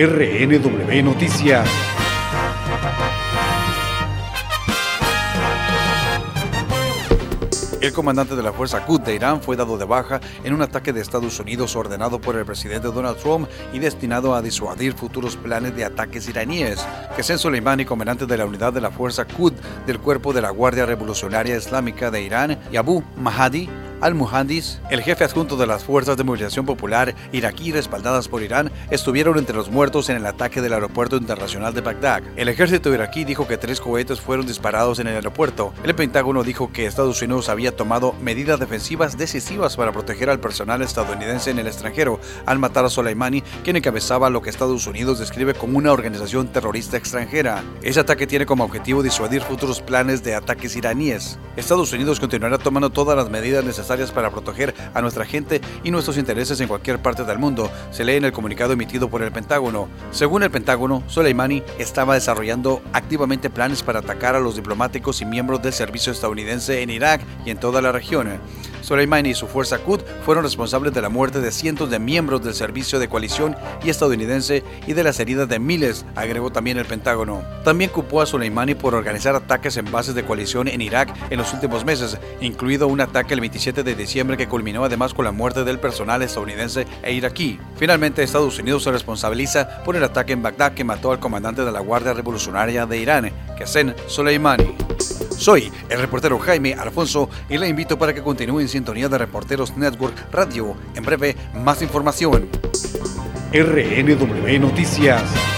RNW Noticias. El comandante de la Fuerza Quds de Irán fue dado de baja en un ataque de Estados Unidos ordenado por el presidente Donald Trump y destinado a disuadir futuros planes de ataques iraníes. Qasem Soleimani, comandante de la unidad de la Fuerza Quds del Cuerpo de la Guardia Revolucionaria Islámica de Irán, y Abu Mahdi al-Muhandis, el jefe adjunto de las Fuerzas de Movilización Popular iraquí respaldadas por Irán, estuvieron entre los muertos en el ataque del aeropuerto internacional de Bagdad. El ejército iraquí dijo que tres cohetes fueron disparados en el aeropuerto. El Pentágono dijo que Estados Unidos había tomado medidas defensivas decisivas para proteger al personal estadounidense en el extranjero al matar a Soleimani, quien encabezaba lo que Estados Unidos describe como una organización terrorista extranjera. Ese ataque tiene como objetivo disuadir futuros planes de ataques iraníes. Estados Unidos continuará tomando todas las medidas necesarias para proteger a nuestra gente y nuestros intereses en cualquier parte del mundo, se lee en el comunicado emitido por el Pentágono. Según el Pentágono, Soleimani estaba desarrollando activamente planes para atacar a los diplomáticos y miembros del servicio estadounidense en Irak y en toda la región. Soleimani y su fuerza Qud fueron responsables de la muerte de cientos de miembros del servicio de coalición y estadounidense y de las heridas de miles, agregó también el Pentágono. También culpó a Soleimani por organizar ataques en bases de coalición en Irak en los últimos meses, incluido un ataque el 27 de diciembre que culminó además con la muerte del personal estadounidense e iraquí. Finalmente, Estados Unidos se responsabiliza por el ataque en Bagdad que mató al comandante de la Guardia Revolucionaria de Irán, Qasem Soleimani. Soy el reportero Jaime Alfonso y le invito para que continúe en sintonía de Reporteros Network Radio. En breve, más información. RNW Noticias.